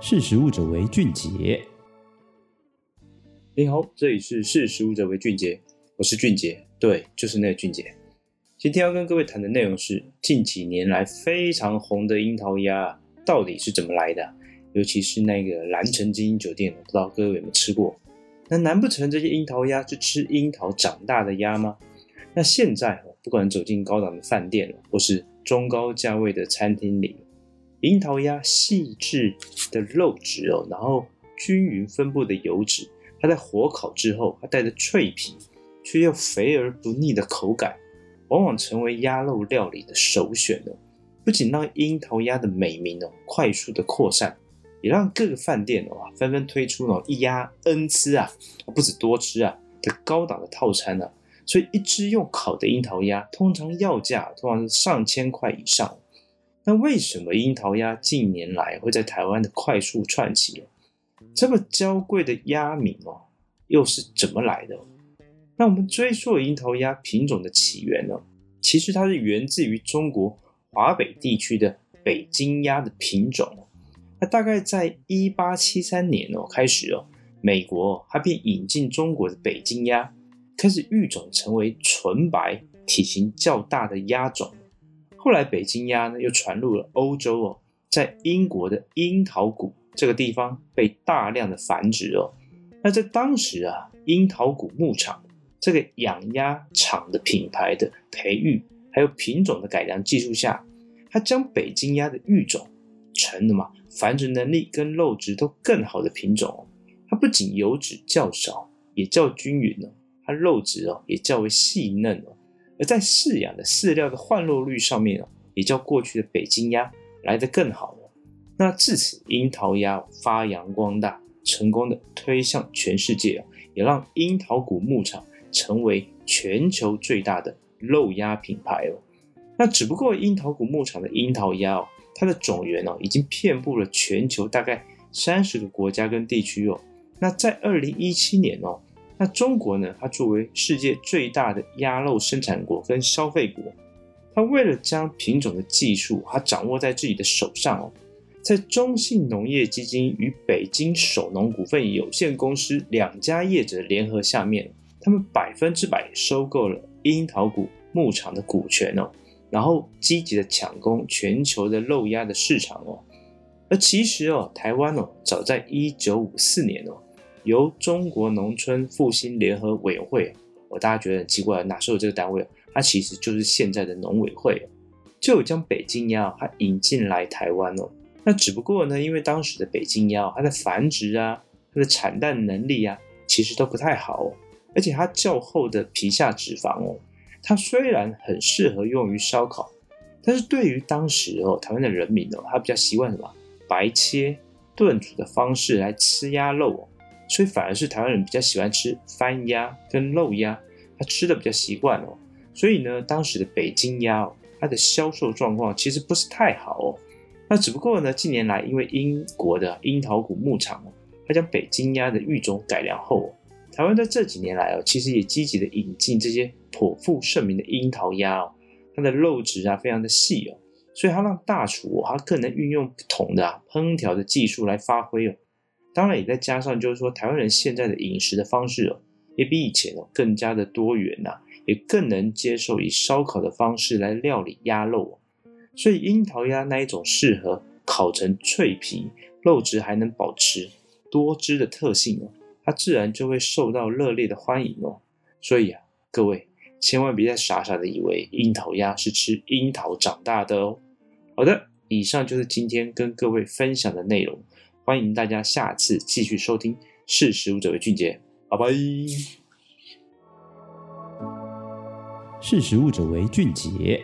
识食物者为俊杰。你好，这里是识食物者为俊杰，我是俊杰，对，就是那个俊杰。今天要跟各位谈的内容是近几年来非常红的樱桃鸭到底是怎么来的？尤其是那个蓝城精英酒店，不知道各位有没有吃过？那难不成这些樱桃鸭是吃樱桃长大的鸭吗？那现在不管走进高档的饭店或是中高价位的餐厅里。樱桃鸭细致的肉质哦，然后均匀分布的油脂，它在火烤之后，它带着脆皮却又肥而不腻的口感，往往成为鸭肉料理的首选哦。不仅让樱桃鸭的美名哦快速的扩散，也让各个饭店哦纷纷推出哦一鸭 N 吃啊，不止多吃啊的高档的套餐啊。所以一只用烤的樱桃鸭，通常要价通常是上千块以上。那为什么樱桃鸭近年来会在台湾的快速窜起？这么娇贵的鸭名哦，又是怎么来的？那我们追溯樱桃鸭品种的起源呢？其实它是源自于中国华北地区的北京鸭的品种。那大概在一八七三年哦开始哦，美国它便引进中国的北京鸭，开始育种成为纯白、体型较大的鸭种。后来，北京鸭呢又传入了欧洲哦，在英国的樱桃谷这个地方被大量的繁殖哦。那在当时啊，樱桃谷牧场这个养鸭场的品牌的培育，还有品种的改良技术下，它将北京鸭的育种成了嘛繁殖能力跟肉质都更好的品种哦。它不仅油脂较少，也较均匀哦，它肉质哦也较为细嫩哦。而在饲养的饲料的换肉率上面哦，也较过去的北京鸭来得更好了。那至此，樱桃鸭发扬光大，成功的推向全世界，也让樱桃谷牧场成为全球最大的肉鸭品牌哦。那只不过樱桃谷牧场的樱桃鸭哦，它的种源哦，已经遍布了全球大概三十个国家跟地区哦。那在二零一七年哦。那中国呢？它作为世界最大的鸭肉生产国跟消费国，它为了将品种的技术它掌握在自己的手上哦，在中信农业基金与北京首农股份有限公司两家业者联合下面，他们百分之百收购了樱桃谷牧场的股权哦，然后积极的抢攻全球的肉鸭的市场哦。而其实哦，台湾哦，早在一九五四年哦。由中国农村复兴联合委员会，我大家觉得很奇怪，哪时候有这个单位？它其实就是现在的农委会，就有将北京鸭它引进来台湾哦。那只不过呢，因为当时的北京鸭它的繁殖啊，它的产蛋能力啊，其实都不太好哦，而且它较厚的皮下脂肪哦，它虽然很适合用于烧烤，但是对于当时哦台湾的人民哦，他比较习惯什么白切炖煮的方式来吃鸭肉哦。所以反而是台湾人比较喜欢吃番鸭跟肉鸭，他吃的比较习惯哦。所以呢，当时的北京鸭哦，它的销售状况其实不是太好哦。那只不过呢，近年来因为英国的樱桃谷牧场哦，它将北京鸭的育种改良后，台湾在这几年来哦，其实也积极的引进这些颇负盛名的樱桃鸭哦，它的肉质啊非常的细哦，所以它让大厨哦，它更能运用不同的烹调的技术来发挥哦。当然也再加上，就是说台湾人现在的饮食的方式哦，也比以前更加的多元呐，也更能接受以烧烤的方式来料理鸭肉，所以樱桃鸭那一种适合烤成脆皮、肉质还能保持多汁的特性哦，它自然就会受到热烈的欢迎哦。所以啊，各位千万别再傻傻的以为樱桃鸭是吃樱桃长大的哦。好的，以上就是今天跟各位分享的内容。欢迎大家下次继续收听，识时务者为俊杰，拜拜。识时务者为俊杰。